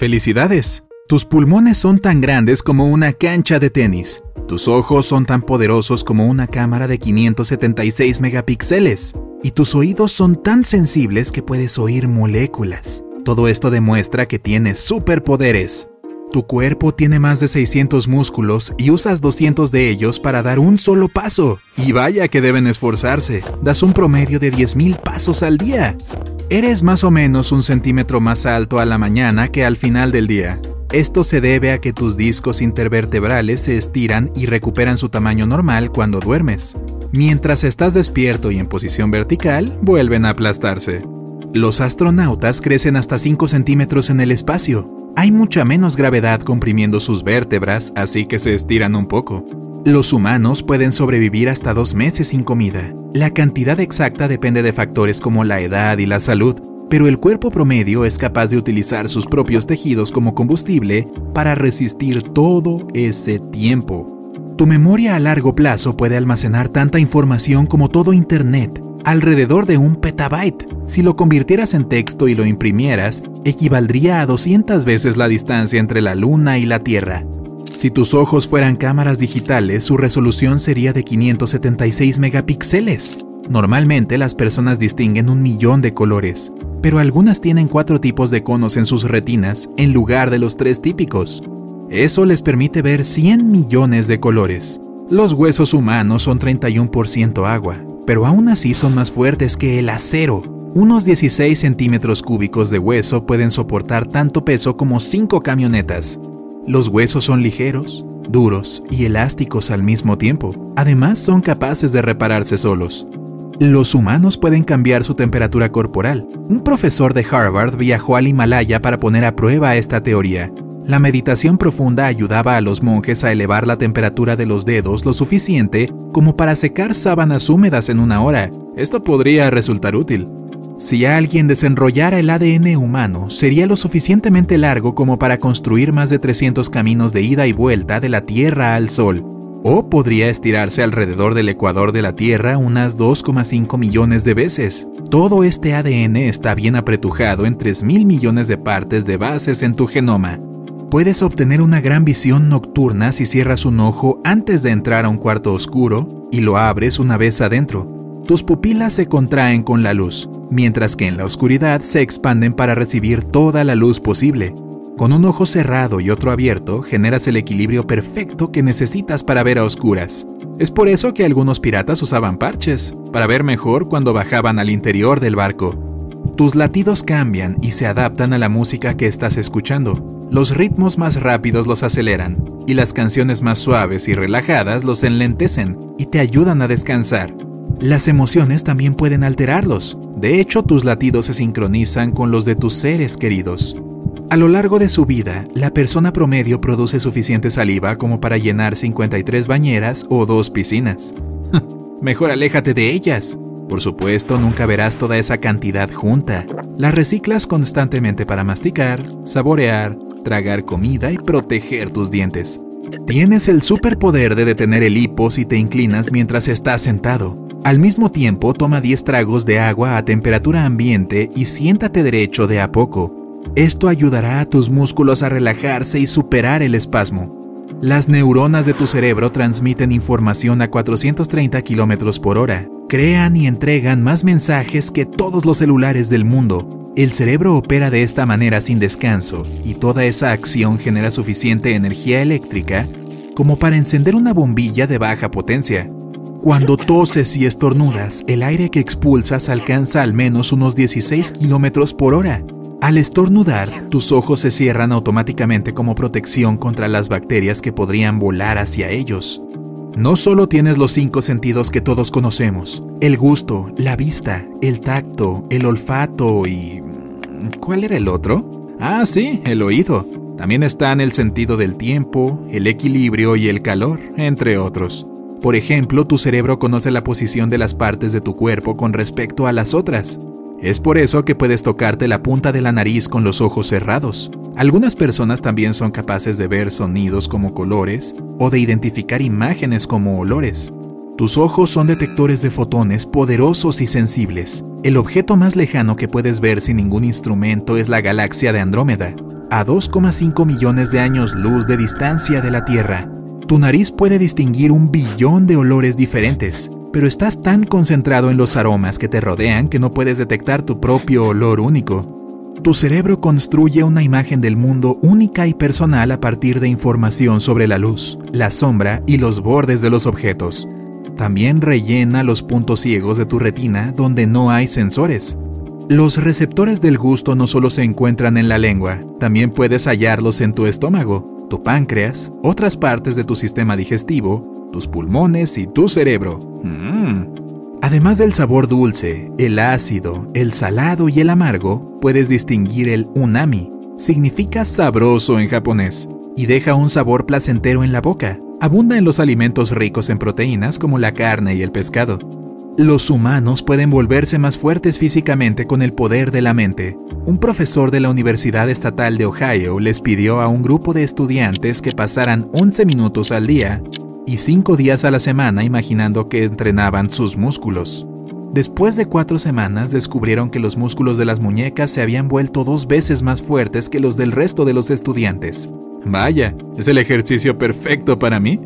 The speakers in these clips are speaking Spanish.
¡Felicidades! Tus pulmones son tan grandes como una cancha de tenis. Tus ojos son tan poderosos como una cámara de 576 megapíxeles. Y tus oídos son tan sensibles que puedes oír moléculas. Todo esto demuestra que tienes superpoderes. Tu cuerpo tiene más de 600 músculos y usas 200 de ellos para dar un solo paso. Y vaya que deben esforzarse. Das un promedio de 10.000 pasos al día. Eres más o menos un centímetro más alto a la mañana que al final del día. Esto se debe a que tus discos intervertebrales se estiran y recuperan su tamaño normal cuando duermes. Mientras estás despierto y en posición vertical, vuelven a aplastarse. Los astronautas crecen hasta 5 centímetros en el espacio, hay mucha menos gravedad comprimiendo sus vértebras, así que se estiran un poco. Los humanos pueden sobrevivir hasta dos meses sin comida. La cantidad exacta depende de factores como la edad y la salud, pero el cuerpo promedio es capaz de utilizar sus propios tejidos como combustible para resistir todo ese tiempo. Tu memoria a largo plazo puede almacenar tanta información como todo Internet, alrededor de un petabyte. Si lo convirtieras en texto y lo imprimieras, equivaldría a 200 veces la distancia entre la Luna y la Tierra. Si tus ojos fueran cámaras digitales, su resolución sería de 576 megapíxeles. Normalmente las personas distinguen un millón de colores, pero algunas tienen cuatro tipos de conos en sus retinas en lugar de los tres típicos. Eso les permite ver 100 millones de colores. Los huesos humanos son 31% agua, pero aún así son más fuertes que el acero. Unos 16 centímetros cúbicos de hueso pueden soportar tanto peso como 5 camionetas. Los huesos son ligeros, duros y elásticos al mismo tiempo. Además, son capaces de repararse solos. Los humanos pueden cambiar su temperatura corporal. Un profesor de Harvard viajó al Himalaya para poner a prueba esta teoría la meditación profunda ayudaba a los monjes a elevar la temperatura de los dedos lo suficiente como para secar sábanas húmedas en una hora. Esto podría resultar útil. Si alguien desenrollara el ADN humano, sería lo suficientemente largo como para construir más de 300 caminos de ida y vuelta de la Tierra al Sol, o podría estirarse alrededor del ecuador de la Tierra unas 2,5 millones de veces. Todo este ADN está bien apretujado en 3 mil millones de partes de bases en tu genoma. Puedes obtener una gran visión nocturna si cierras un ojo antes de entrar a un cuarto oscuro y lo abres una vez adentro. Tus pupilas se contraen con la luz, mientras que en la oscuridad se expanden para recibir toda la luz posible. Con un ojo cerrado y otro abierto, generas el equilibrio perfecto que necesitas para ver a oscuras. Es por eso que algunos piratas usaban parches, para ver mejor cuando bajaban al interior del barco. Tus latidos cambian y se adaptan a la música que estás escuchando. Los ritmos más rápidos los aceleran y las canciones más suaves y relajadas los enlentecen y te ayudan a descansar. Las emociones también pueden alterarlos. De hecho, tus latidos se sincronizan con los de tus seres queridos. A lo largo de su vida, la persona promedio produce suficiente saliva como para llenar 53 bañeras o dos piscinas. Mejor aléjate de ellas. Por supuesto, nunca verás toda esa cantidad junta. La reciclas constantemente para masticar, saborear, tragar comida y proteger tus dientes. Tienes el superpoder de detener el hipo si te inclinas mientras estás sentado. Al mismo tiempo, toma 10 tragos de agua a temperatura ambiente y siéntate derecho de a poco. Esto ayudará a tus músculos a relajarse y superar el espasmo. Las neuronas de tu cerebro transmiten información a 430 km por hora crean y entregan más mensajes que todos los celulares del mundo. El cerebro opera de esta manera sin descanso y toda esa acción genera suficiente energía eléctrica como para encender una bombilla de baja potencia. Cuando toses y estornudas, el aire que expulsas alcanza al menos unos 16 km por hora. Al estornudar, tus ojos se cierran automáticamente como protección contra las bacterias que podrían volar hacia ellos. No solo tienes los cinco sentidos que todos conocemos, el gusto, la vista, el tacto, el olfato y... ¿Cuál era el otro? Ah, sí, el oído. También están el sentido del tiempo, el equilibrio y el calor, entre otros. Por ejemplo, tu cerebro conoce la posición de las partes de tu cuerpo con respecto a las otras. Es por eso que puedes tocarte la punta de la nariz con los ojos cerrados. Algunas personas también son capaces de ver sonidos como colores o de identificar imágenes como olores. Tus ojos son detectores de fotones poderosos y sensibles. El objeto más lejano que puedes ver sin ningún instrumento es la galaxia de Andrómeda, a 2,5 millones de años luz de distancia de la Tierra. Tu nariz puede distinguir un billón de olores diferentes, pero estás tan concentrado en los aromas que te rodean que no puedes detectar tu propio olor único. Tu cerebro construye una imagen del mundo única y personal a partir de información sobre la luz, la sombra y los bordes de los objetos. También rellena los puntos ciegos de tu retina donde no hay sensores. Los receptores del gusto no solo se encuentran en la lengua, también puedes hallarlos en tu estómago, tu páncreas, otras partes de tu sistema digestivo, tus pulmones y tu cerebro. Mm. Además del sabor dulce, el ácido, el salado y el amargo, puedes distinguir el unami, significa sabroso en japonés, y deja un sabor placentero en la boca. Abunda en los alimentos ricos en proteínas como la carne y el pescado. Los humanos pueden volverse más fuertes físicamente con el poder de la mente. Un profesor de la Universidad Estatal de Ohio les pidió a un grupo de estudiantes que pasaran 11 minutos al día y cinco días a la semana imaginando que entrenaban sus músculos. Después de cuatro semanas descubrieron que los músculos de las muñecas se habían vuelto dos veces más fuertes que los del resto de los estudiantes. Vaya, ¿es el ejercicio perfecto para mí?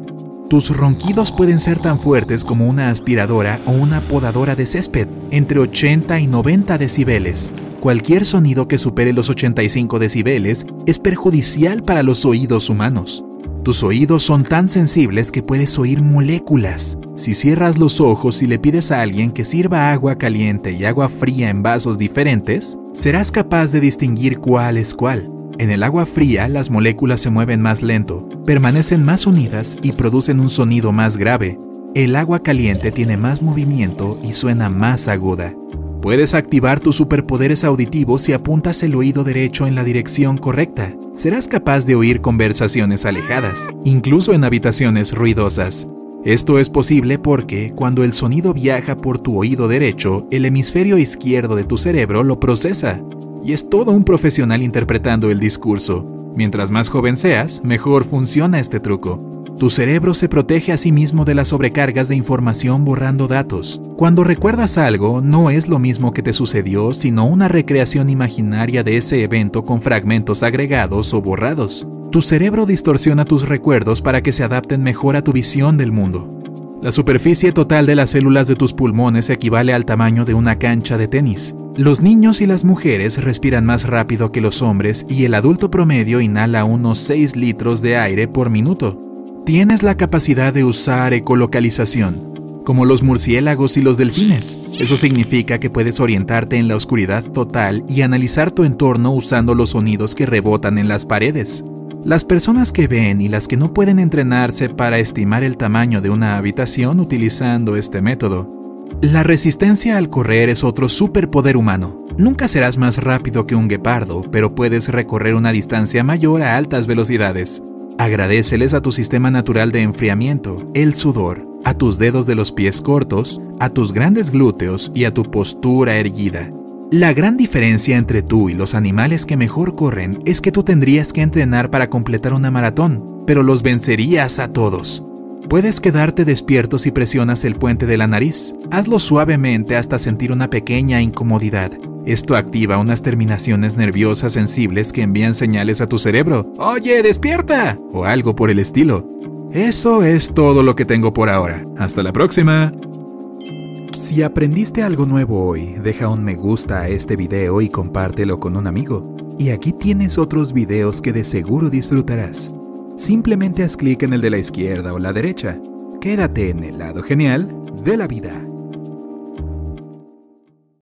Tus ronquidos pueden ser tan fuertes como una aspiradora o una podadora de césped, entre 80 y 90 decibeles. Cualquier sonido que supere los 85 decibeles es perjudicial para los oídos humanos. Tus oídos son tan sensibles que puedes oír moléculas. Si cierras los ojos y le pides a alguien que sirva agua caliente y agua fría en vasos diferentes, serás capaz de distinguir cuál es cuál. En el agua fría las moléculas se mueven más lento, permanecen más unidas y producen un sonido más grave. El agua caliente tiene más movimiento y suena más aguda. Puedes activar tus superpoderes auditivos si apuntas el oído derecho en la dirección correcta. Serás capaz de oír conversaciones alejadas, incluso en habitaciones ruidosas. Esto es posible porque cuando el sonido viaja por tu oído derecho, el hemisferio izquierdo de tu cerebro lo procesa. Y es todo un profesional interpretando el discurso. Mientras más joven seas, mejor funciona este truco. Tu cerebro se protege a sí mismo de las sobrecargas de información borrando datos. Cuando recuerdas algo, no es lo mismo que te sucedió, sino una recreación imaginaria de ese evento con fragmentos agregados o borrados. Tu cerebro distorsiona tus recuerdos para que se adapten mejor a tu visión del mundo. La superficie total de las células de tus pulmones equivale al tamaño de una cancha de tenis. Los niños y las mujeres respiran más rápido que los hombres y el adulto promedio inhala unos 6 litros de aire por minuto. Tienes la capacidad de usar ecolocalización, como los murciélagos y los delfines. Eso significa que puedes orientarte en la oscuridad total y analizar tu entorno usando los sonidos que rebotan en las paredes. Las personas que ven y las que no pueden entrenarse para estimar el tamaño de una habitación utilizando este método. La resistencia al correr es otro superpoder humano. Nunca serás más rápido que un guepardo, pero puedes recorrer una distancia mayor a altas velocidades. Agradeceles a tu sistema natural de enfriamiento, el sudor, a tus dedos de los pies cortos, a tus grandes glúteos y a tu postura erguida. La gran diferencia entre tú y los animales que mejor corren es que tú tendrías que entrenar para completar una maratón, pero los vencerías a todos. Puedes quedarte despierto si presionas el puente de la nariz. Hazlo suavemente hasta sentir una pequeña incomodidad. Esto activa unas terminaciones nerviosas sensibles que envían señales a tu cerebro. Oye, despierta. O algo por el estilo. Eso es todo lo que tengo por ahora. Hasta la próxima. Si aprendiste algo nuevo hoy, deja un me gusta a este video y compártelo con un amigo. Y aquí tienes otros videos que de seguro disfrutarás. Simplemente haz clic en el de la izquierda o la derecha. Quédate en el lado genial de la vida.